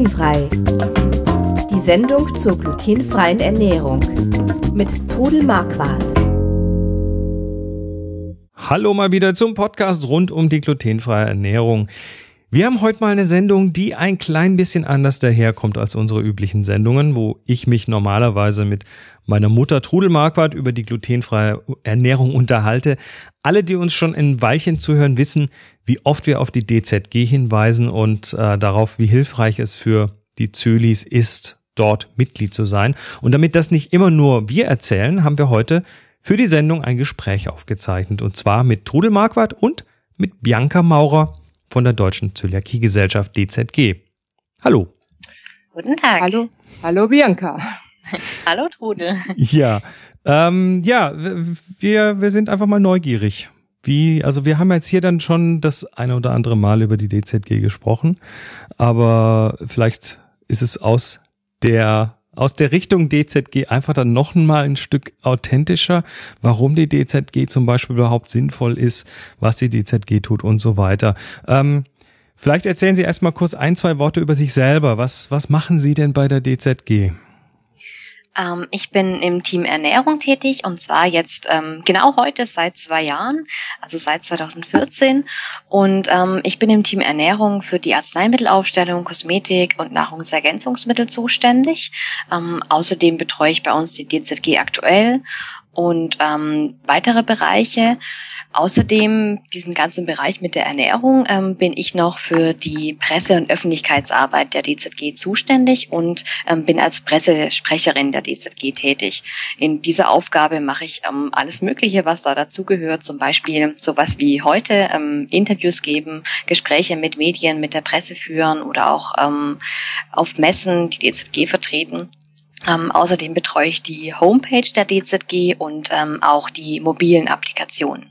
Glutenfrei. Die Sendung zur glutenfreien Ernährung mit Trudel Marquardt. Hallo mal wieder zum Podcast rund um die glutenfreie Ernährung. Wir haben heute mal eine Sendung, die ein klein bisschen anders daherkommt als unsere üblichen Sendungen, wo ich mich normalerweise mit meiner Mutter Trudel Marquardt über die glutenfreie Ernährung unterhalte. Alle, die uns schon ein Weilchen zuhören, wissen, wie oft wir auf die DZG hinweisen und äh, darauf, wie hilfreich es für die Zölis ist, dort Mitglied zu sein. Und damit das nicht immer nur wir erzählen, haben wir heute für die Sendung ein Gespräch aufgezeichnet. Und zwar mit Trudel Marquardt und mit Bianca Maurer von der Deutschen Zöliakiegesellschaft DZG. Hallo. Guten Tag. Hallo. Hallo Bianca. Hallo Trudel. Ja, ähm, ja, wir, wir sind einfach mal neugierig. Wie, also wir haben jetzt hier dann schon das eine oder andere Mal über die DZG gesprochen, aber vielleicht ist es aus der aus der Richtung DZG einfach dann noch mal ein Stück authentischer, warum die DZG zum Beispiel überhaupt sinnvoll ist, was die DZG tut und so weiter. Ähm, vielleicht erzählen Sie erstmal kurz ein, zwei Worte über sich selber. Was, was machen Sie denn bei der DZG? Ähm, ich bin im Team Ernährung tätig und zwar jetzt ähm, genau heute seit zwei Jahren, also seit 2014. Und ähm, ich bin im Team Ernährung für die Arzneimittelaufstellung, Kosmetik und Nahrungsergänzungsmittel zuständig. Ähm, außerdem betreue ich bei uns die DZG aktuell und ähm, weitere Bereiche. Außerdem, diesem ganzen Bereich mit der Ernährung, ähm, bin ich noch für die Presse- und Öffentlichkeitsarbeit der DZG zuständig und ähm, bin als Pressesprecherin der DZG tätig. In dieser Aufgabe mache ich ähm, alles Mögliche, was da dazugehört, zum Beispiel sowas wie heute, ähm, Interviews geben, Gespräche mit Medien, mit der Presse führen oder auch ähm, auf Messen die DZG vertreten. Ähm, außerdem betreue ich die Homepage der DZG und ähm, auch die mobilen Applikationen.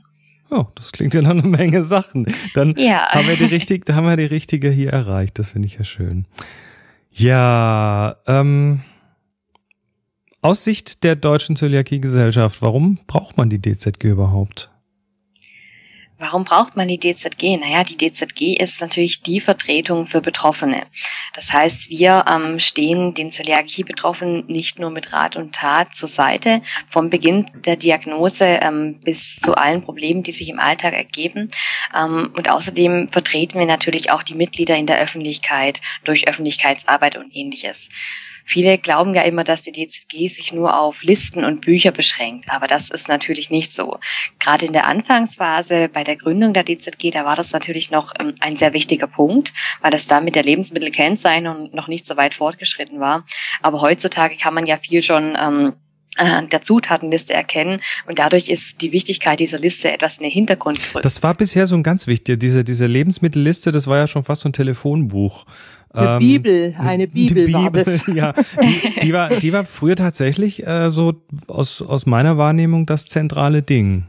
Oh, das klingt ja noch eine Menge Sachen. Dann ja. haben wir die richtig, da haben wir die richtige hier erreicht. Das finde ich ja schön. Ja, ähm, aus Sicht der Deutschen Zöliakiegesellschaft, warum braucht man die DZG überhaupt? Warum braucht man die DZG? Naja, die DZG ist natürlich die Vertretung für Betroffene. Das heißt, wir ähm, stehen den Zöliakie-Betroffenen nicht nur mit Rat und Tat zur Seite, vom Beginn der Diagnose ähm, bis zu allen Problemen, die sich im Alltag ergeben. Ähm, und außerdem vertreten wir natürlich auch die Mitglieder in der Öffentlichkeit durch Öffentlichkeitsarbeit und ähnliches. Viele glauben ja immer, dass die DZG sich nur auf Listen und Bücher beschränkt, aber das ist natürlich nicht so. Gerade in der Anfangsphase bei der Gründung der DZG, da war das natürlich noch ähm, ein sehr wichtiger Punkt, weil das da mit der Lebensmittelkennzeichnung noch nicht so weit fortgeschritten war. Aber heutzutage kann man ja viel schon ähm, der Zutatenliste erkennen und dadurch ist die Wichtigkeit dieser Liste etwas in den Hintergrund gerückt. Das war bisher so ein ganz wichtig, diese, diese Lebensmittelliste, das war ja schon fast so ein Telefonbuch. Eine ähm, Bibel, eine Bibel, Bibel war das. Ja, die, die, war, die war früher tatsächlich äh, so aus, aus meiner Wahrnehmung das zentrale Ding.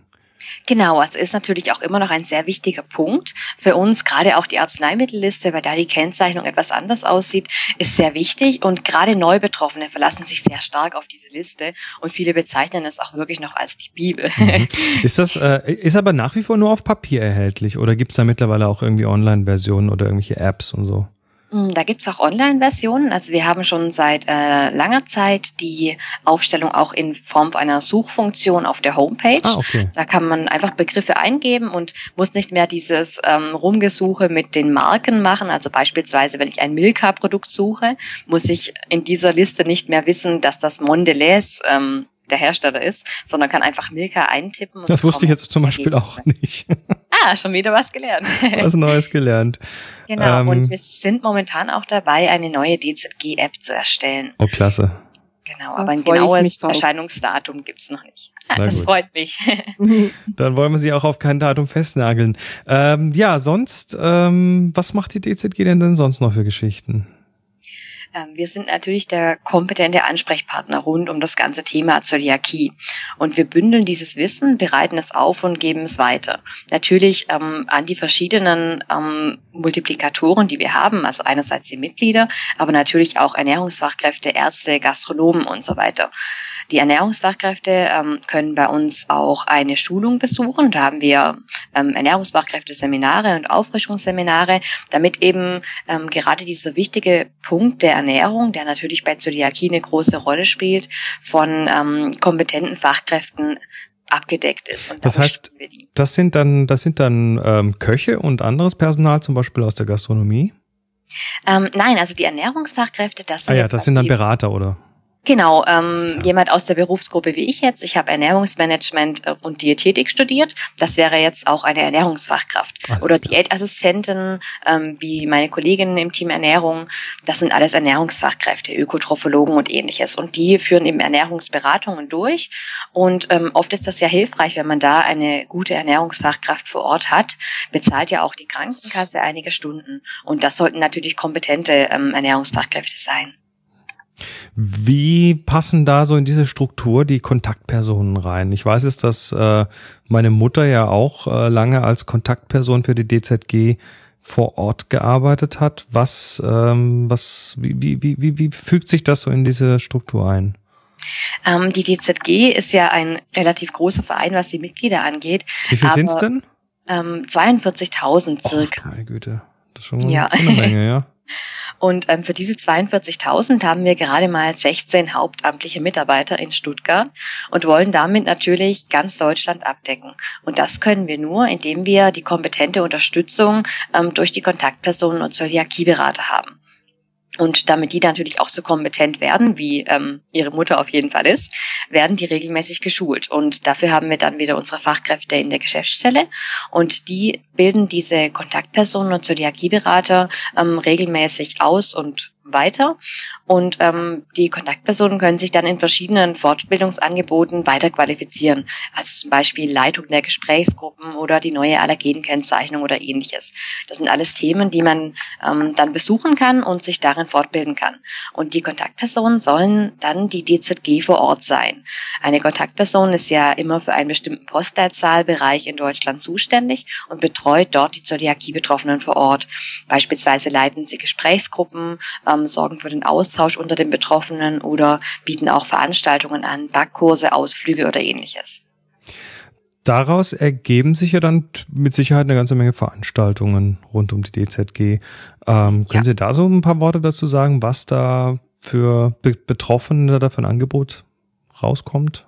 Genau, es ist natürlich auch immer noch ein sehr wichtiger Punkt für uns. Gerade auch die Arzneimittelliste, weil da die Kennzeichnung etwas anders aussieht, ist sehr wichtig. Und gerade Neubetroffene verlassen sich sehr stark auf diese Liste und viele bezeichnen es auch wirklich noch als die Bibel. Mhm. Ist das, äh, ist aber nach wie vor nur auf Papier erhältlich oder gibt es da mittlerweile auch irgendwie Online-Versionen oder irgendwelche Apps und so? Hm, da gibt's auch Online-Versionen. Also wir haben schon seit äh, langer Zeit die Aufstellung auch in Form einer Suchfunktion auf der Homepage. Ah, okay. Da kann man einfach Begriffe eingeben und muss nicht mehr dieses ähm, Rumgesuche mit den Marken machen. Also beispielsweise, wenn ich ein Milka-Produkt suche, muss ich in dieser Liste nicht mehr wissen, dass das Mondelez ähm, der Hersteller ist, sondern kann einfach Milka eintippen. das wusste ich jetzt zum Beispiel auch nicht. ah, schon wieder was gelernt. was Neues gelernt. Genau, ähm, und wir sind momentan auch dabei, eine neue DZG-App zu erstellen. Oh, klasse. Genau, aber ein genaues Erscheinungsdatum gibt's noch nicht. Ah, das gut. freut mich. Dann wollen wir sie auch auf kein Datum festnageln. Ähm, ja, sonst, ähm, was macht die DZG denn denn sonst noch für Geschichten? Ähm, wir sind natürlich der kompetente Ansprechpartner rund um das ganze Thema Zöliakie. Und wir bündeln dieses Wissen, bereiten es auf und geben es weiter. Natürlich ähm, an die verschiedenen ähm, Multiplikatoren, die wir haben, also einerseits die Mitglieder, aber natürlich auch Ernährungsfachkräfte, Ärzte, Gastronomen und so weiter. Die Ernährungsfachkräfte ähm, können bei uns auch eine Schulung besuchen. Da haben wir ähm, Ernährungsfachkräfte-Seminare und Auffrischungsseminare, damit eben ähm, gerade dieser wichtige Punkt der Ernährung, der natürlich bei Zöliakie eine große Rolle spielt, von ähm, kompetenten Fachkräften abgedeckt ist. das heißt, das sind dann, das sind dann ähm, Köche und anderes Personal, zum Beispiel aus der Gastronomie? Ähm, nein, also die Ernährungsfachkräfte, das sind. Ah ja, das sind dann Berater, oder? Genau, ähm, jemand aus der Berufsgruppe wie ich jetzt. Ich habe Ernährungsmanagement äh, und Diätetik studiert. Das wäre jetzt auch eine Ernährungsfachkraft. Alles Oder klar. Diätassistenten, ähm, wie meine Kolleginnen im Team Ernährung. Das sind alles Ernährungsfachkräfte, Ökotrophologen und ähnliches. Und die führen eben Ernährungsberatungen durch. Und ähm, oft ist das ja hilfreich, wenn man da eine gute Ernährungsfachkraft vor Ort hat. Bezahlt ja auch die Krankenkasse einige Stunden. Und das sollten natürlich kompetente ähm, Ernährungsfachkräfte sein. Wie passen da so in diese Struktur die Kontaktpersonen rein? Ich weiß es, dass äh, meine Mutter ja auch äh, lange als Kontaktperson für die DZG vor Ort gearbeitet hat. Was, ähm, was, wie, wie, wie, wie fügt sich das so in diese Struktur ein? Ähm, die DZG ist ja ein relativ großer Verein, was die Mitglieder angeht. Wie viel sind es denn? Ähm, 42.000 circa. Oh, meine Güte. Das ist schon ja. eine Menge, ja. Und ähm, für diese 42.000 haben wir gerade mal 16 hauptamtliche Mitarbeiter in Stuttgart und wollen damit natürlich ganz Deutschland abdecken. Und das können wir nur, indem wir die kompetente Unterstützung ähm, durch die Kontaktpersonen und Zöliakieberater haben. Und damit die natürlich auch so kompetent werden, wie ähm, ihre Mutter auf jeden Fall ist, werden die regelmäßig geschult. Und dafür haben wir dann wieder unsere Fachkräfte in der Geschäftsstelle. Und die bilden diese Kontaktpersonen und Zöliakieberater ähm, regelmäßig aus und weiter. Und ähm, die Kontaktpersonen können sich dann in verschiedenen Fortbildungsangeboten weiter qualifizieren. Also zum Beispiel Leitung der Gesprächsgruppen oder die neue Allergenkennzeichnung oder ähnliches. Das sind alles Themen, die man ähm, dann besuchen kann und sich darin fortbilden kann. Und die Kontaktpersonen sollen dann die DZG vor Ort sein. Eine Kontaktperson ist ja immer für einen bestimmten Postleitzahlbereich in Deutschland zuständig und betreut dort die Zöliakie-Betroffenen vor Ort. Beispielsweise leiten sie Gesprächsgruppen, ähm, sorgen für den Austausch unter den Betroffenen oder bieten auch Veranstaltungen an, Backkurse, Ausflüge oder ähnliches. Daraus ergeben sich ja dann mit Sicherheit eine ganze Menge Veranstaltungen rund um die DZG. Ähm, können ja. Sie da so ein paar Worte dazu sagen, was da für Betroffene da für ein Angebot rauskommt?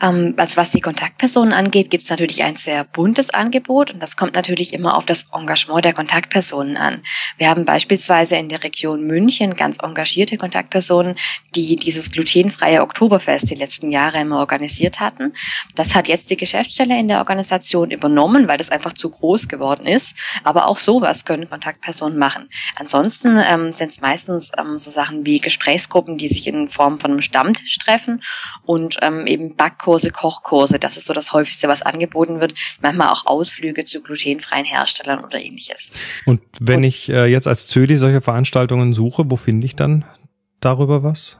Ähm, also was die Kontaktpersonen angeht, gibt es natürlich ein sehr buntes Angebot und das kommt natürlich immer auf das Engagement der Kontaktpersonen an. Wir haben beispielsweise in der Region München ganz engagierte Kontaktpersonen, die dieses glutenfreie Oktoberfest die letzten Jahre immer organisiert hatten. Das hat jetzt die Geschäftsstelle in der Organisation übernommen, weil das einfach zu groß geworden ist. Aber auch sowas können Kontaktpersonen machen. Ansonsten ähm, sind es meistens ähm, so Sachen wie Gesprächsgruppen, die sich in Form von einem Stammtisch treffen und ähm, eben Back Backkurse, Kochkurse, das ist so das häufigste, was angeboten wird. Manchmal auch Ausflüge zu glutenfreien Herstellern oder ähnliches. Und wenn Und, ich äh, jetzt als Zöli solche Veranstaltungen suche, wo finde ich dann darüber was?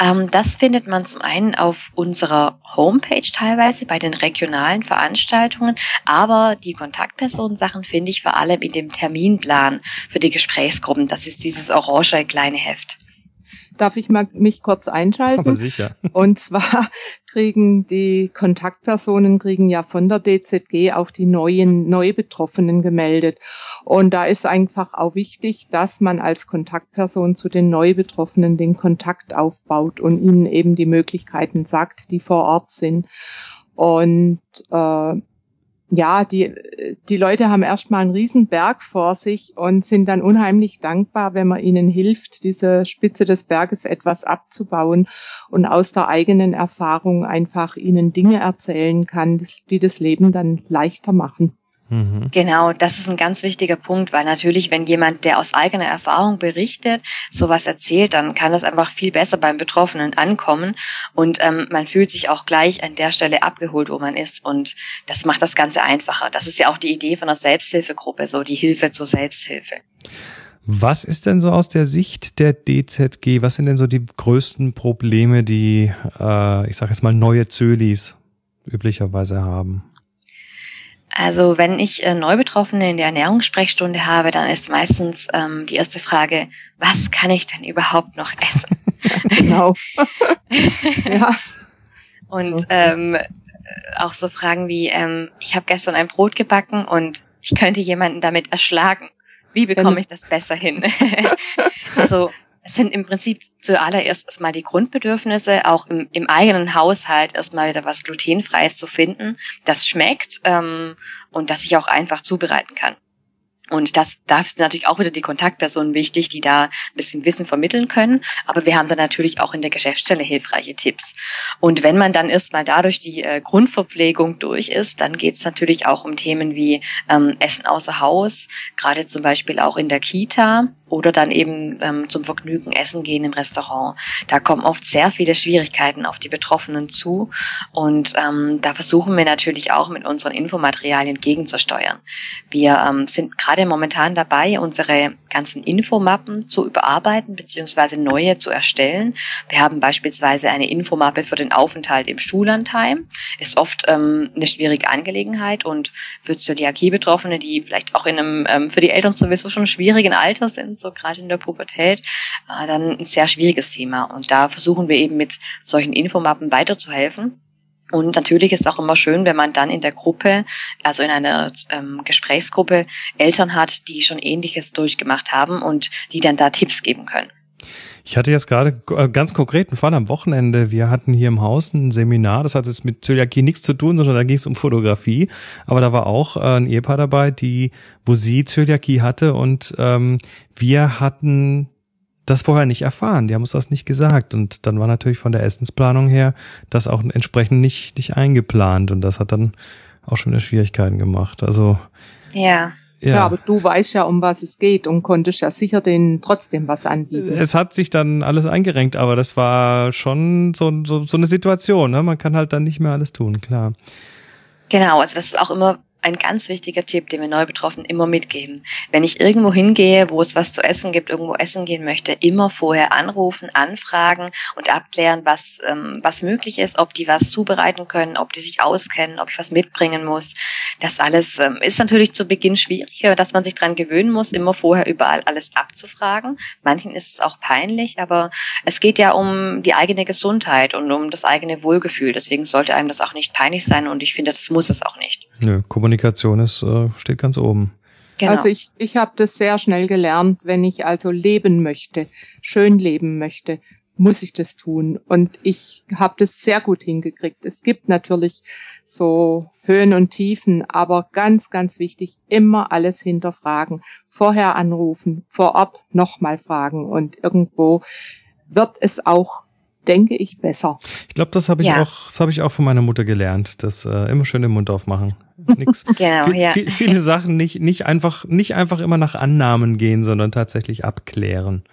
Ähm, das findet man zum einen auf unserer Homepage teilweise bei den regionalen Veranstaltungen, aber die Kontaktpersonensachen finde ich vor allem in dem Terminplan für die Gesprächsgruppen. Das ist dieses orange kleine Heft. Darf ich mal mich kurz einschalten? Aber sicher. Und zwar kriegen die Kontaktpersonen kriegen ja von der DZG auch die neuen Neubetroffenen gemeldet. Und da ist einfach auch wichtig, dass man als Kontaktperson zu den Neubetroffenen den Kontakt aufbaut und ihnen eben die Möglichkeiten sagt, die vor Ort sind. Und äh, ja, die, die Leute haben erstmal einen riesen Berg vor sich und sind dann unheimlich dankbar, wenn man ihnen hilft, diese Spitze des Berges etwas abzubauen und aus der eigenen Erfahrung einfach ihnen Dinge erzählen kann, die das Leben dann leichter machen. Mhm. Genau, das ist ein ganz wichtiger Punkt, weil natürlich, wenn jemand, der aus eigener Erfahrung berichtet, sowas erzählt, dann kann das einfach viel besser beim Betroffenen ankommen und ähm, man fühlt sich auch gleich an der Stelle abgeholt, wo man ist und das macht das Ganze einfacher. Das ist ja auch die Idee von einer Selbsthilfegruppe, so die Hilfe zur Selbsthilfe. Was ist denn so aus der Sicht der DZG, was sind denn so die größten Probleme, die, äh, ich sage jetzt mal, neue Zölis üblicherweise haben? Also wenn ich äh, Neubetroffene in der Ernährungssprechstunde habe, dann ist meistens ähm, die erste Frage, was kann ich denn überhaupt noch essen? genau. ja. Und ähm, auch so Fragen wie, ähm, ich habe gestern ein Brot gebacken und ich könnte jemanden damit erschlagen. Wie bekomme ich das besser hin? also es sind im Prinzip zuallererst erstmal die Grundbedürfnisse, auch im, im eigenen Haushalt erstmal wieder was glutenfreies zu finden, das schmeckt ähm, und das ich auch einfach zubereiten kann. Und das, da ist natürlich auch wieder die Kontaktpersonen wichtig, die da ein bisschen Wissen vermitteln können. Aber wir haben dann natürlich auch in der Geschäftsstelle hilfreiche Tipps. Und wenn man dann erstmal dadurch die äh, Grundverpflegung durch ist, dann geht es natürlich auch um Themen wie ähm, Essen außer Haus, gerade zum Beispiel auch in der Kita oder dann eben ähm, zum Vergnügen essen gehen im Restaurant. Da kommen oft sehr viele Schwierigkeiten auf die Betroffenen zu. Und ähm, da versuchen wir natürlich auch mit unseren Infomaterialien gegenzusteuern. Wir ähm, sind gerade gerade momentan dabei, unsere ganzen Infomappen zu überarbeiten bzw. neue zu erstellen. Wir haben beispielsweise eine Infomappe für den Aufenthalt im Schullandheim. Ist oft ähm, eine schwierige Angelegenheit und für Zöliakie-Betroffene, die vielleicht auch in einem ähm, für die Eltern sowieso schon schwierigen Alter sind, so gerade in der Pubertät, äh, dann ein sehr schwieriges Thema. Und da versuchen wir eben mit solchen Infomappen weiterzuhelfen. Und natürlich ist auch immer schön, wenn man dann in der Gruppe, also in einer ähm, Gesprächsgruppe, Eltern hat, die schon Ähnliches durchgemacht haben und die dann da Tipps geben können. Ich hatte jetzt gerade äh, ganz konkreten Fall am Wochenende. Wir hatten hier im Haus ein Seminar, das hat jetzt mit Zöliakie nichts zu tun, sondern da ging es um Fotografie. Aber da war auch äh, ein Ehepaar dabei, die, wo sie Zöliakie hatte und ähm, wir hatten das vorher nicht erfahren. Die haben uns das nicht gesagt. Und dann war natürlich von der Essensplanung her das auch entsprechend nicht, nicht eingeplant. Und das hat dann auch schon wieder Schwierigkeiten gemacht. Also. Ja. Ja. ja, aber du weißt ja, um was es geht und konntest ja sicher denen trotzdem was anbieten. Es hat sich dann alles eingerenkt, aber das war schon so, so, so eine Situation. Ne? Man kann halt dann nicht mehr alles tun, klar. Genau, also das ist auch immer ein ganz wichtiger Tipp, den wir Neubetroffenen immer mitgeben. Wenn ich irgendwo hingehe, wo es was zu essen gibt, irgendwo essen gehen möchte, immer vorher anrufen, anfragen und abklären, was, ähm, was möglich ist, ob die was zubereiten können, ob die sich auskennen, ob ich was mitbringen muss. Das alles ähm, ist natürlich zu Beginn schwierig, dass man sich dran gewöhnen muss, immer vorher überall alles abzufragen. Manchen ist es auch peinlich, aber es geht ja um die eigene Gesundheit und um das eigene Wohlgefühl. Deswegen sollte einem das auch nicht peinlich sein und ich finde, das muss es auch nicht. Nö, Kommunikation ist, äh, steht ganz oben. Genau. Also ich, ich habe das sehr schnell gelernt, wenn ich also leben möchte, schön leben möchte, muss ich das tun. Und ich habe das sehr gut hingekriegt. Es gibt natürlich so Höhen und Tiefen, aber ganz, ganz wichtig, immer alles hinterfragen. Vorher anrufen, vor Ort nochmal fragen und irgendwo wird es auch denke ich besser. Ich glaube, das habe ich ja. auch, das habe ich auch von meiner Mutter gelernt, das äh, immer schön den Mund aufmachen. Nix. genau, viel, ja. Viel, viele Sachen nicht, nicht einfach, nicht einfach immer nach Annahmen gehen, sondern tatsächlich abklären.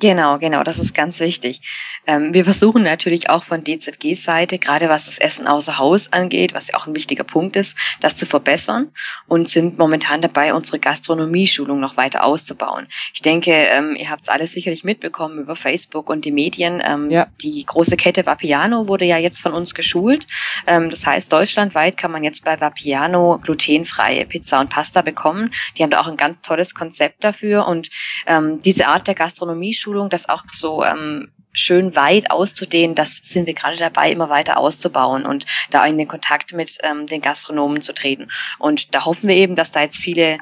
Genau, genau, das ist ganz wichtig. Ähm, wir versuchen natürlich auch von DZG-Seite, gerade was das Essen außer Haus angeht, was ja auch ein wichtiger Punkt ist, das zu verbessern und sind momentan dabei, unsere Gastronomieschulung noch weiter auszubauen. Ich denke, ähm, ihr habt es alles sicherlich mitbekommen über Facebook und die Medien. Ähm, ja. Die große Kette Vapiano wurde ja jetzt von uns geschult. Ähm, das heißt, deutschlandweit kann man jetzt bei Vapiano glutenfreie Pizza und Pasta bekommen. Die haben da auch ein ganz tolles Konzept dafür und ähm, diese Art der Gastronomieschulung Einschulung, das auch so ähm, schön weit auszudehnen, das sind wir gerade dabei, immer weiter auszubauen und da in den Kontakt mit ähm, den Gastronomen zu treten. Und da hoffen wir eben, dass da jetzt viele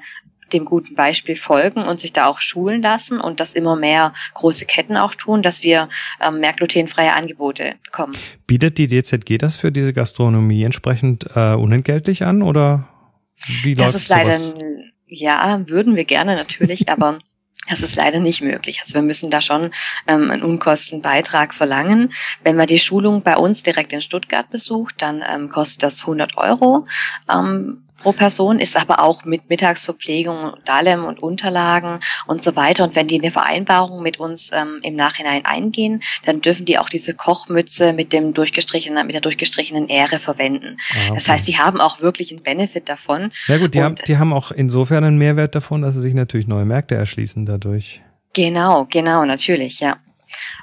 dem guten Beispiel folgen und sich da auch schulen lassen und dass immer mehr große Ketten auch tun, dass wir ähm, mehr glutenfreie Angebote bekommen. Bietet die DZG das für diese Gastronomie entsprechend äh, unentgeltlich an oder wie läuft das? Ist sowas? leider, ja, würden wir gerne natürlich, aber das ist leider nicht möglich. Also wir müssen da schon ähm, einen Unkostenbeitrag verlangen. Wenn man die Schulung bei uns direkt in Stuttgart besucht, dann ähm, kostet das 100 Euro ähm, pro Person, ist aber auch mit Mittagsverpflegung und allem und Unterlagen und so weiter. Und wenn die eine Vereinbarung mit uns ähm, im Nachhinein eingehen, dann dürfen die auch diese Kochmütze mit dem durchgestrichenen, mit der durchgestrichenen Ähre verwenden. Ah, okay. Das heißt, die haben auch wirklich einen Benefit davon. Ja gut, die, haben, die haben auch insofern einen Mehrwert davon, dass sie sich natürlich neue Märkte erschließen dadurch. Genau, genau, natürlich, ja.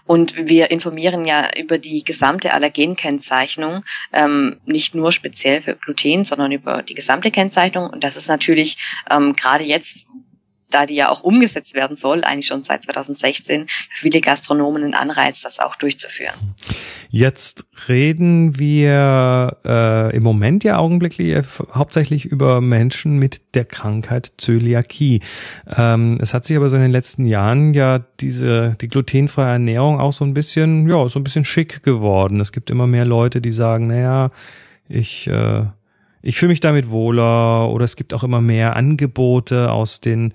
Und wir informieren ja über die gesamte Allergenkennzeichnung, ähm, nicht nur speziell für Gluten, sondern über die gesamte Kennzeichnung. Und das ist natürlich ähm, gerade jetzt, da die ja auch umgesetzt werden soll, eigentlich schon seit 2016, für viele Gastronomen ein Anreiz, das auch durchzuführen. Jetzt reden wir äh, im Moment ja augenblicklich äh, hauptsächlich über Menschen mit der Krankheit Zöliakie. Ähm, es hat sich aber so in den letzten Jahren ja diese die glutenfreie Ernährung auch so ein bisschen ja so ein bisschen schick geworden. Es gibt immer mehr Leute, die sagen, naja, ich äh, ich fühle mich damit wohler oder es gibt auch immer mehr Angebote aus den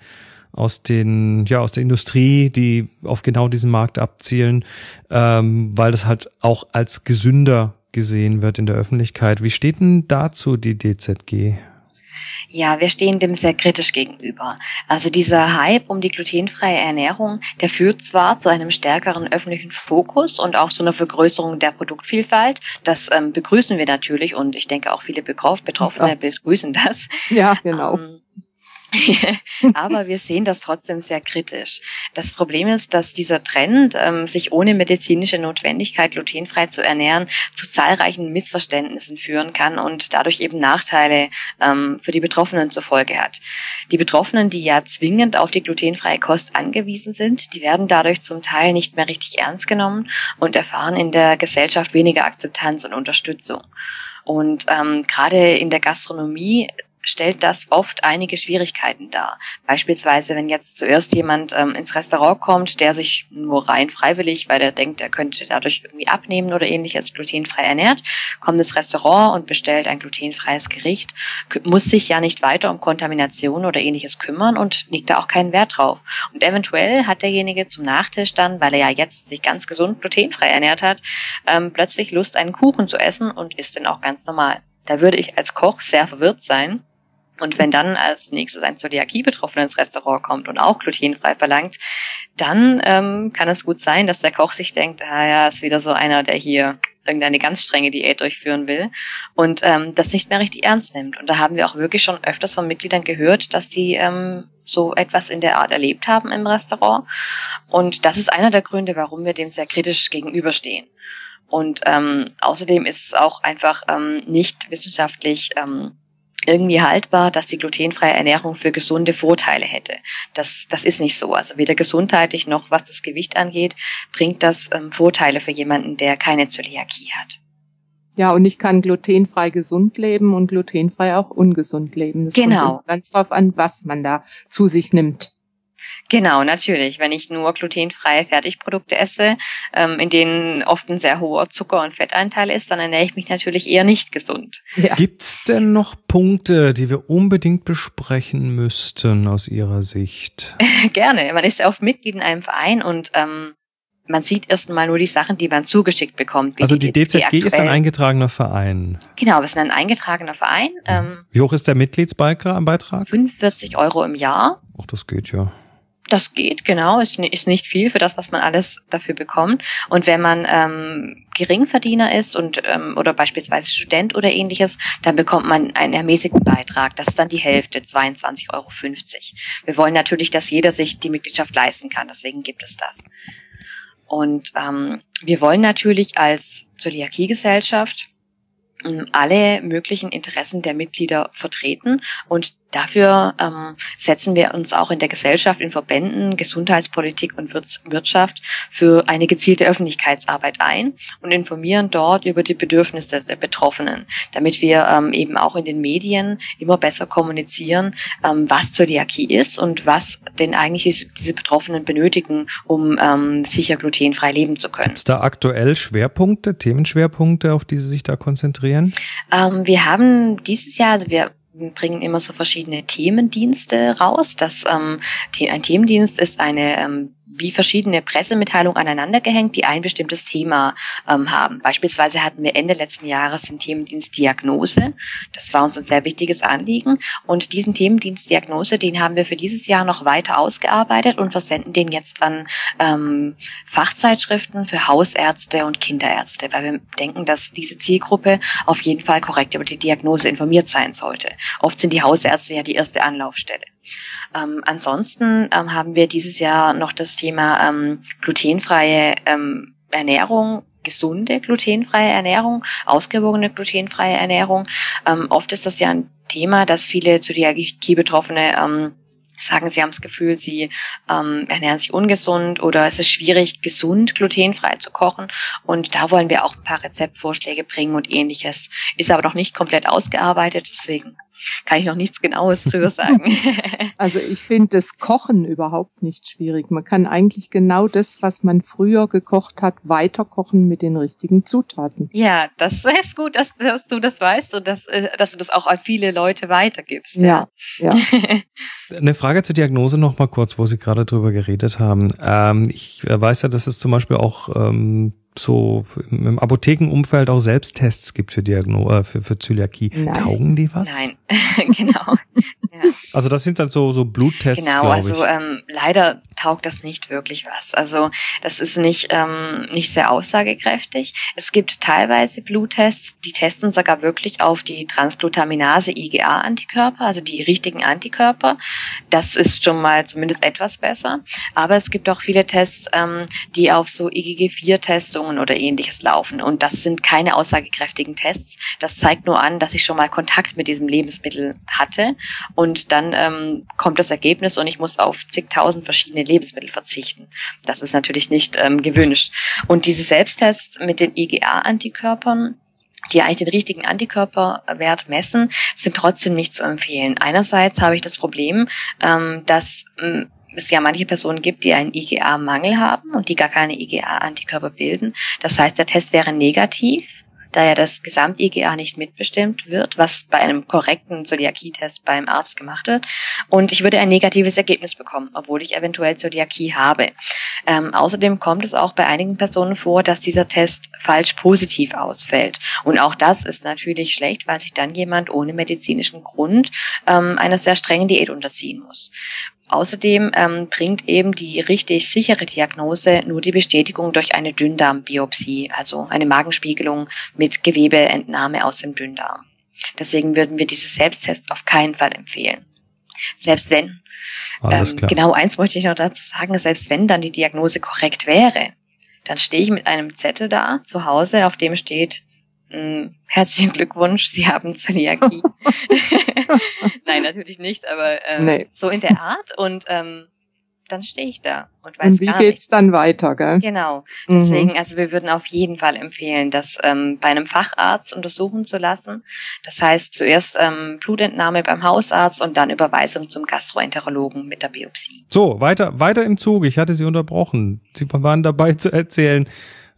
aus den ja aus der Industrie, die auf genau diesen Markt abzielen, ähm, weil das halt auch als gesünder gesehen wird in der Öffentlichkeit. Wie steht denn dazu die DZG? Ja, wir stehen dem sehr kritisch gegenüber. Also dieser Hype um die glutenfreie Ernährung, der führt zwar zu einem stärkeren öffentlichen Fokus und auch zu einer Vergrößerung der Produktvielfalt. Das ähm, begrüßen wir natürlich und ich denke auch viele Betroffene ja. begrüßen das. Ja, genau. Ähm, Aber wir sehen das trotzdem sehr kritisch. Das Problem ist, dass dieser Trend, ähm, sich ohne medizinische Notwendigkeit glutenfrei zu ernähren, zu zahlreichen Missverständnissen führen kann und dadurch eben Nachteile ähm, für die Betroffenen zur Folge hat. Die Betroffenen, die ja zwingend auf die glutenfreie Kost angewiesen sind, die werden dadurch zum Teil nicht mehr richtig ernst genommen und erfahren in der Gesellschaft weniger Akzeptanz und Unterstützung. Und ähm, gerade in der Gastronomie stellt das oft einige Schwierigkeiten dar. Beispielsweise, wenn jetzt zuerst jemand ähm, ins Restaurant kommt, der sich nur rein freiwillig, weil er denkt, er könnte dadurch irgendwie abnehmen oder ähnliches glutenfrei ernährt, kommt ins Restaurant und bestellt ein glutenfreies Gericht, muss sich ja nicht weiter um Kontamination oder ähnliches kümmern und legt da auch keinen Wert drauf. Und eventuell hat derjenige zum Nachtisch dann, weil er ja jetzt sich ganz gesund glutenfrei ernährt hat, ähm, plötzlich Lust, einen Kuchen zu essen und isst den auch ganz normal. Da würde ich als Koch sehr verwirrt sein und wenn dann als nächstes ein Zöliakie-Betroffener ins Restaurant kommt und auch glutenfrei verlangt, dann ähm, kann es gut sein, dass der Koch sich denkt, ah ja, ist wieder so einer, der hier irgendeine ganz strenge Diät durchführen will und ähm, das nicht mehr richtig ernst nimmt. Und da haben wir auch wirklich schon öfters von Mitgliedern gehört, dass sie ähm, so etwas in der Art erlebt haben im Restaurant. Und das ist einer der Gründe, warum wir dem sehr kritisch gegenüberstehen. Und ähm, außerdem ist es auch einfach ähm, nicht wissenschaftlich ähm, irgendwie haltbar, dass die glutenfreie Ernährung für gesunde Vorteile hätte. Das, das ist nicht so. Also weder gesundheitlich noch was das Gewicht angeht, bringt das ähm, Vorteile für jemanden, der keine Zöliakie hat. Ja, und ich kann glutenfrei gesund leben und glutenfrei auch ungesund leben. Das genau. kommt ganz drauf an, was man da zu sich nimmt. Genau, natürlich. Wenn ich nur glutenfreie Fertigprodukte esse, ähm, in denen oft ein sehr hoher Zucker- und Fettanteil ist, dann ernähre ich mich natürlich eher nicht gesund. Ja. Gibt's denn noch Punkte, die wir unbedingt besprechen müssten aus Ihrer Sicht? Gerne. Man ist ja oft Mitglied in einem Verein und ähm, man sieht erstmal nur die Sachen, die man zugeschickt bekommt. also die, die DZG aktuell. ist ein eingetragener Verein. Genau, wir sind ein eingetragener Verein. Ähm, Wie hoch ist der Mitgliedsbeitrag? 45 Euro im Jahr. Ach, das geht ja. Das geht, genau. Ist, ist nicht viel für das, was man alles dafür bekommt. Und wenn man ähm, Geringverdiener ist und ähm, oder beispielsweise Student oder ähnliches, dann bekommt man einen ermäßigten Beitrag. Das ist dann die Hälfte, 22,50 Euro. Wir wollen natürlich, dass jeder sich die Mitgliedschaft leisten kann. Deswegen gibt es das. Und ähm, wir wollen natürlich als Zöliakiegesellschaft ähm, alle möglichen Interessen der Mitglieder vertreten und Dafür ähm, setzen wir uns auch in der Gesellschaft, in Verbänden, Gesundheitspolitik und Wirtschaft für eine gezielte Öffentlichkeitsarbeit ein und informieren dort über die Bedürfnisse der Betroffenen, damit wir ähm, eben auch in den Medien immer besser kommunizieren, ähm, was Zöliakie ist und was denn eigentlich diese Betroffenen benötigen, um ähm, sicher glutenfrei leben zu können. Gibt da aktuell Schwerpunkte, Themenschwerpunkte, auf die Sie sich da konzentrieren? Ähm, wir haben dieses Jahr, also wir bringen immer so verschiedene Themendienste raus. Das, ähm, ein Themendienst ist eine ähm, wie verschiedene Pressemitteilungen aneinander gehängt, die ein bestimmtes Thema ähm, haben. Beispielsweise hatten wir Ende letzten Jahres den Themendienst Diagnose. Das war uns ein sehr wichtiges Anliegen. Und diesen Themendienst Diagnose, den haben wir für dieses Jahr noch weiter ausgearbeitet und versenden den jetzt an ähm, Fachzeitschriften für Hausärzte und Kinderärzte, weil wir denken, dass diese Zielgruppe auf jeden Fall korrekt über die Diagnose informiert sein sollte. Oft sind die Hausärzte ja die erste Anlaufstelle. Ähm, ansonsten ähm, haben wir dieses Jahr noch das Thema ähm, glutenfreie ähm, Ernährung gesunde glutenfreie Ernährung, ausgewogene glutenfreie Ernährung. Ähm, oft ist das ja ein Thema, dass viele Zöliakie-Betroffene ähm, sagen, sie haben das Gefühl, sie ähm, ernähren sich ungesund oder es ist schwierig, gesund glutenfrei zu kochen. Und da wollen wir auch ein paar Rezeptvorschläge bringen und ähnliches. Ist aber noch nicht komplett ausgearbeitet, deswegen kann ich noch nichts Genaues drüber sagen. Also ich finde das Kochen überhaupt nicht schwierig. Man kann eigentlich genau das, was man früher gekocht hat, weiterkochen mit den richtigen Zutaten. Ja, das ist gut, dass, dass du das weißt und dass, äh, dass du das auch an viele Leute weitergibst. Ja, ja. Eine Frage zur Diagnose noch mal kurz, wo Sie gerade drüber geredet haben. Ähm, ich weiß ja, dass es zum Beispiel auch ähm, so im Apothekenumfeld auch Selbsttests gibt für Diagnose, äh, für, für Zöliakie. Nein. Taugen die was? Nein, genau. Ja. Also das sind dann so so Bluttests. Genau, also ähm, leider taugt das nicht wirklich was. Also das ist nicht ähm, nicht sehr aussagekräftig. Es gibt teilweise Bluttests, die testen sogar wirklich auf die Transglutaminase IgA-Antikörper, also die richtigen Antikörper. Das ist schon mal zumindest etwas besser. Aber es gibt auch viele Tests, ähm, die auf so IgG4-Testungen oder ähnliches laufen. Und das sind keine aussagekräftigen Tests. Das zeigt nur an, dass ich schon mal Kontakt mit diesem Lebensmittel hatte und dann ähm, kommt das Ergebnis und ich muss auf zigtausend verschiedene Lebensmittel verzichten. Das ist natürlich nicht ähm, gewünscht. Und diese Selbsttests mit den IgA-Antikörpern, die eigentlich den richtigen Antikörperwert messen, sind trotzdem nicht zu empfehlen. Einerseits habe ich das Problem, ähm, dass es ja manche Personen gibt, die einen IgA-Mangel haben und die gar keine IgA-Antikörper bilden. Das heißt, der Test wäre negativ da ja das Gesamt-IGA nicht mitbestimmt wird, was bei einem korrekten Zöliakie-Test beim Arzt gemacht wird. Und ich würde ein negatives Ergebnis bekommen, obwohl ich eventuell Zöliakie habe. Ähm, außerdem kommt es auch bei einigen Personen vor, dass dieser Test falsch positiv ausfällt. Und auch das ist natürlich schlecht, weil sich dann jemand ohne medizinischen Grund ähm, einer sehr strengen Diät unterziehen muss. Außerdem ähm, bringt eben die richtig sichere Diagnose nur die Bestätigung durch eine Dünndarmbiopsie, also eine Magenspiegelung mit Gewebeentnahme aus dem Dünndarm. Deswegen würden wir diese Selbsttests auf keinen Fall empfehlen. Selbst wenn, ähm, genau eins möchte ich noch dazu sagen, selbst wenn dann die Diagnose korrekt wäre, dann stehe ich mit einem Zettel da zu Hause, auf dem steht herzlichen Glückwunsch, Sie haben Zöliakie. Nein, natürlich nicht, aber ähm, nee. so in der Art und ähm, dann stehe ich da und weiß und wie gar geht's nicht. dann weiter, gell? Genau. Mhm. Deswegen, mhm. also wir würden auf jeden Fall empfehlen, das ähm, bei einem Facharzt untersuchen zu lassen. Das heißt zuerst ähm, Blutentnahme beim Hausarzt und dann Überweisung zum Gastroenterologen mit der Biopsie. So, weiter, weiter im Zug. Ich hatte Sie unterbrochen. Sie waren dabei zu erzählen, äh,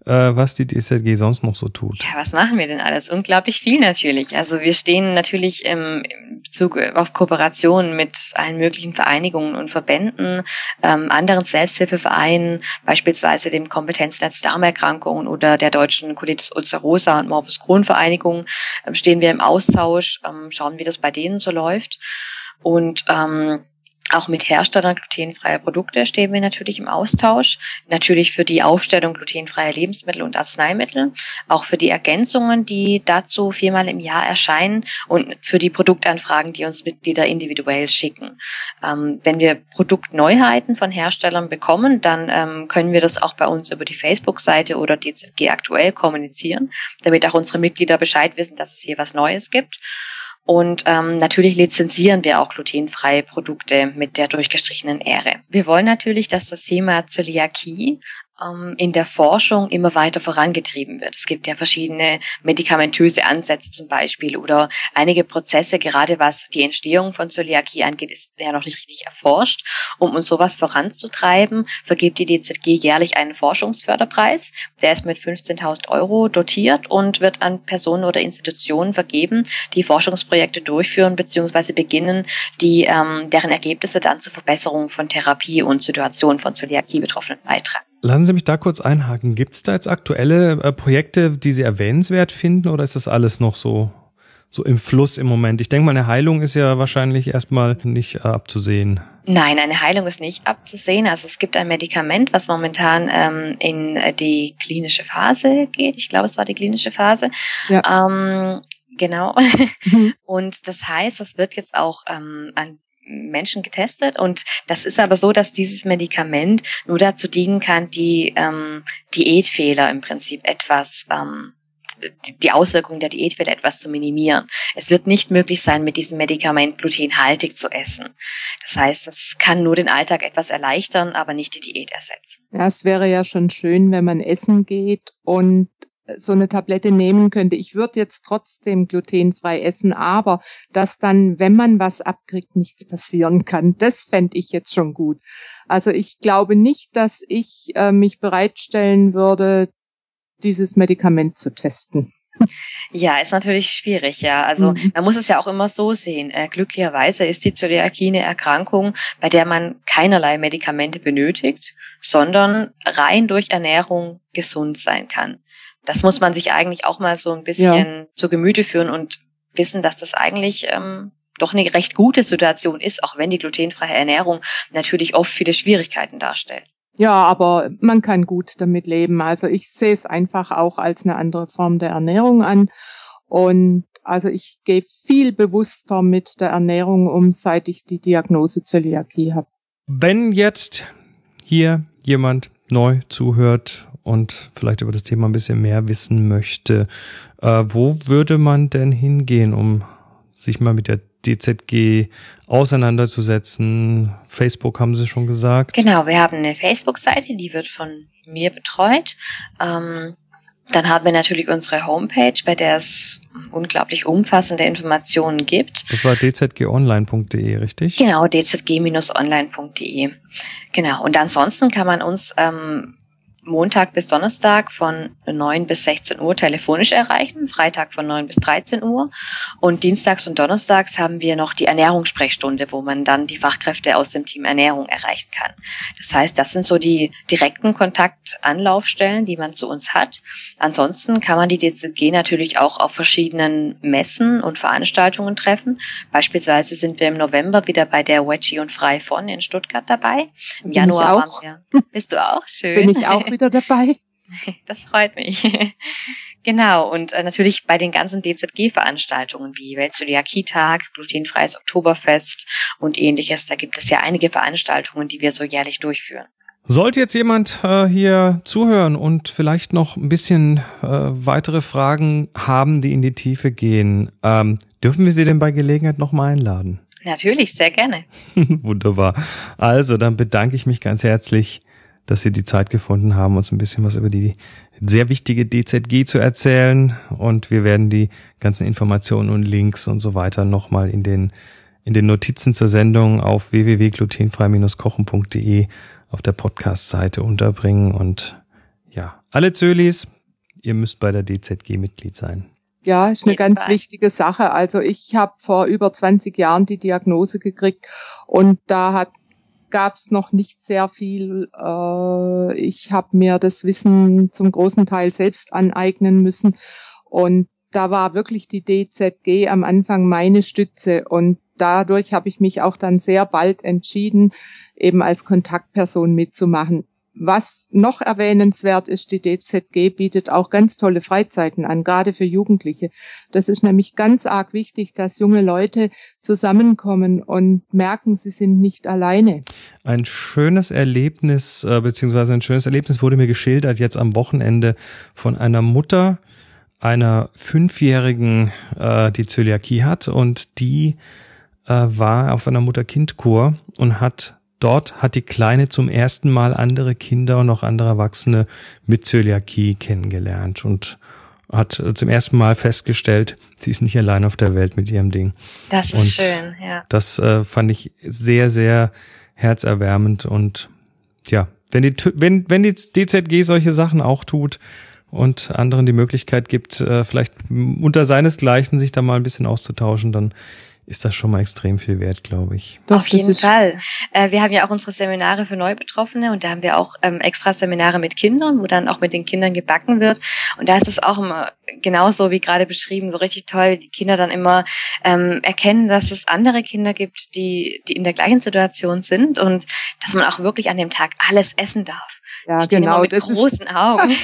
was die DZG sonst noch so tut. Ja, was machen wir denn alles? Unglaublich viel natürlich. Also wir stehen natürlich im, Bezug auf Kooperationen mit allen möglichen Vereinigungen und Verbänden, ähm, anderen Selbsthilfevereinen, beispielsweise dem Kompetenznetz Darmerkrankungen oder der deutschen Colitis ulcerosa und Morbus Crohn Vereinigung, ähm, stehen wir im Austausch, ähm, schauen, wie das bei denen so läuft. Und ähm, auch mit Herstellern glutenfreier Produkte stehen wir natürlich im Austausch. Natürlich für die Aufstellung glutenfreier Lebensmittel und Arzneimittel, auch für die Ergänzungen, die dazu viermal im Jahr erscheinen und für die Produktanfragen, die uns Mitglieder individuell schicken. Ähm, wenn wir Produktneuheiten von Herstellern bekommen, dann ähm, können wir das auch bei uns über die Facebook-Seite oder DZG aktuell kommunizieren, damit auch unsere Mitglieder Bescheid wissen, dass es hier was Neues gibt. Und ähm, natürlich lizenzieren wir auch glutenfreie Produkte mit der durchgestrichenen Ähre. Wir wollen natürlich, dass das Thema Zöliakie in der Forschung immer weiter vorangetrieben wird. Es gibt ja verschiedene medikamentöse Ansätze zum Beispiel oder einige Prozesse, gerade was die Entstehung von Zöliakie angeht, ist ja noch nicht richtig erforscht. Um uns sowas voranzutreiben, vergibt die DZG jährlich einen Forschungsförderpreis. Der ist mit 15.000 Euro dotiert und wird an Personen oder Institutionen vergeben, die Forschungsprojekte durchführen bzw. beginnen, die ähm, deren Ergebnisse dann zur Verbesserung von Therapie und Situation von Zöliakie-Betroffenen beitragen. Lassen Sie mich da kurz einhaken. Gibt es da jetzt aktuelle äh, Projekte, die Sie erwähnenswert finden oder ist das alles noch so, so im Fluss im Moment? Ich denke mal, eine Heilung ist ja wahrscheinlich erstmal nicht äh, abzusehen. Nein, eine Heilung ist nicht abzusehen. Also es gibt ein Medikament, was momentan ähm, in die klinische Phase geht. Ich glaube, es war die klinische Phase. Ja. Ähm, genau. Mhm. Und das heißt, es wird jetzt auch ähm, an Menschen getestet und das ist aber so, dass dieses Medikament nur dazu dienen kann, die ähm, Diätfehler im Prinzip etwas ähm, die Auswirkungen der Diätfehler etwas zu minimieren. Es wird nicht möglich sein, mit diesem Medikament glutenhaltig zu essen. Das heißt, es kann nur den Alltag etwas erleichtern, aber nicht die Diät ersetzen. Ja, es wäre ja schon schön, wenn man essen geht und so eine Tablette nehmen könnte. Ich würde jetzt trotzdem glutenfrei essen, aber dass dann, wenn man was abkriegt, nichts passieren kann, das fände ich jetzt schon gut. Also ich glaube nicht, dass ich äh, mich bereitstellen würde, dieses Medikament zu testen. Ja, ist natürlich schwierig, ja. Also mhm. man muss es ja auch immer so sehen. Äh, glücklicherweise ist die Zöliakie eine Erkrankung, bei der man keinerlei Medikamente benötigt, sondern rein durch Ernährung gesund sein kann das muss man sich eigentlich auch mal so ein bisschen ja. zu Gemüte führen und wissen, dass das eigentlich ähm, doch eine recht gute Situation ist, auch wenn die glutenfreie Ernährung natürlich oft viele Schwierigkeiten darstellt. Ja, aber man kann gut damit leben. Also ich sehe es einfach auch als eine andere Form der Ernährung an. Und also ich gehe viel bewusster mit der Ernährung um, seit ich die Diagnose Zöliakie habe. Wenn jetzt hier jemand neu zuhört und vielleicht über das Thema ein bisschen mehr wissen möchte, äh, wo würde man denn hingehen, um sich mal mit der DZG auseinanderzusetzen? Facebook haben Sie schon gesagt. Genau, wir haben eine Facebook-Seite, die wird von mir betreut. Ähm, dann haben wir natürlich unsere Homepage, bei der es unglaublich umfassende Informationen gibt. Das war dzgonline.de, richtig? Genau, dzg-online.de. Genau. Und ansonsten kann man uns ähm, Montag bis Donnerstag von 9 bis 16 Uhr telefonisch erreichen, Freitag von 9 bis 13 Uhr und Dienstags und Donnerstags haben wir noch die Ernährungssprechstunde, wo man dann die Fachkräfte aus dem Team Ernährung erreichen kann. Das heißt, das sind so die direkten Kontaktanlaufstellen, die man zu uns hat. Ansonsten kann man die DZG natürlich auch auf verschiedenen Messen und Veranstaltungen treffen. Beispielsweise sind wir im November wieder bei der Wedgie und Frei von in Stuttgart dabei. Im Bin Januar waren wir. Bist du auch? Schön. Bin ich auch wieder dabei. Das freut mich. genau, und äh, natürlich bei den ganzen DZG-Veranstaltungen wie Weltzöliakie-Tag, glutenfreies Oktoberfest und ähnliches, da gibt es ja einige Veranstaltungen, die wir so jährlich durchführen. Sollte jetzt jemand äh, hier zuhören und vielleicht noch ein bisschen äh, weitere Fragen haben, die in die Tiefe gehen, ähm, dürfen wir Sie denn bei Gelegenheit nochmal einladen? Natürlich, sehr gerne. Wunderbar. Also, dann bedanke ich mich ganz herzlich dass Sie die Zeit gefunden haben, uns ein bisschen was über die sehr wichtige DZG zu erzählen. Und wir werden die ganzen Informationen und Links und so weiter nochmal in den, in den Notizen zur Sendung auf www.glutenfrei-kochen.de auf der Podcast-Seite unterbringen. Und ja, alle Zölis, ihr müsst bei der DZG Mitglied sein. Ja, ist eine ganz wichtige Sache. Also ich habe vor über 20 Jahren die Diagnose gekriegt und da hat gab es noch nicht sehr viel. Äh, ich habe mir das Wissen zum großen Teil selbst aneignen müssen. Und da war wirklich die DZG am Anfang meine Stütze. Und dadurch habe ich mich auch dann sehr bald entschieden, eben als Kontaktperson mitzumachen. Was noch erwähnenswert ist, die DZG bietet auch ganz tolle Freizeiten an, gerade für Jugendliche. Das ist nämlich ganz arg wichtig, dass junge Leute zusammenkommen und merken, sie sind nicht alleine. Ein schönes Erlebnis, äh, beziehungsweise ein schönes Erlebnis wurde mir geschildert jetzt am Wochenende von einer Mutter einer Fünfjährigen, äh, die Zöliakie hat und die äh, war auf einer Mutter-Kind-Kur und hat dort hat die Kleine zum ersten Mal andere Kinder und auch andere Erwachsene mit Zöliakie kennengelernt und hat zum ersten Mal festgestellt, sie ist nicht allein auf der Welt mit ihrem Ding. Das ist und schön, ja. Das äh, fand ich sehr, sehr herzerwärmend und ja, wenn die, wenn, wenn die DZG solche Sachen auch tut und anderen die Möglichkeit gibt, äh, vielleicht unter seinesgleichen sich da mal ein bisschen auszutauschen, dann ist das schon mal extrem viel wert, glaube ich. Doch, Auf jeden Fall. Äh, wir haben ja auch unsere Seminare für Neubetroffene und da haben wir auch ähm, extra Seminare mit Kindern, wo dann auch mit den Kindern gebacken wird. Und da ist es auch immer genauso wie gerade beschrieben, so richtig toll, die Kinder dann immer ähm, erkennen, dass es andere Kinder gibt, die, die in der gleichen Situation sind und dass man auch wirklich an dem Tag alles essen darf. Ja, genau. Mit das großen ist, Augen.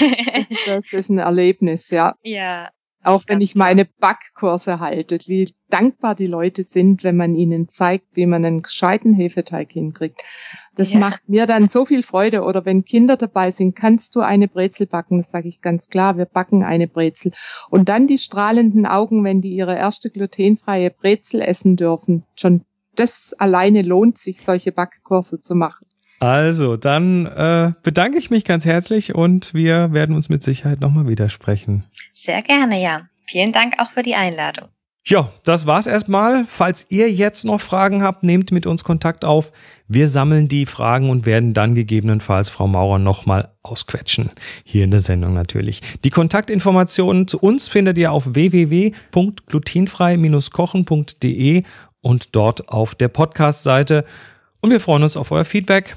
das ist ein Erlebnis, ja. Ja. Auch wenn ich meine Backkurse halte, wie dankbar die Leute sind, wenn man ihnen zeigt, wie man einen gescheiten Hefeteig hinkriegt. Das ja. macht mir dann so viel Freude. Oder wenn Kinder dabei sind, kannst du eine Brezel backen? Das sage ich ganz klar, wir backen eine Brezel. Und dann die strahlenden Augen, wenn die ihre erste glutenfreie Brezel essen dürfen. Schon das alleine lohnt sich, solche Backkurse zu machen. Also, dann äh, bedanke ich mich ganz herzlich und wir werden uns mit Sicherheit nochmal widersprechen. Sehr gerne, ja. Vielen Dank auch für die Einladung. Ja, das war's erstmal. Falls ihr jetzt noch Fragen habt, nehmt mit uns Kontakt auf. Wir sammeln die Fragen und werden dann gegebenenfalls Frau Maurer nochmal ausquetschen. Hier in der Sendung natürlich. Die Kontaktinformationen zu uns findet ihr auf www.glutenfrei-kochen.de und dort auf der Podcast-Seite. Und wir freuen uns auf euer Feedback.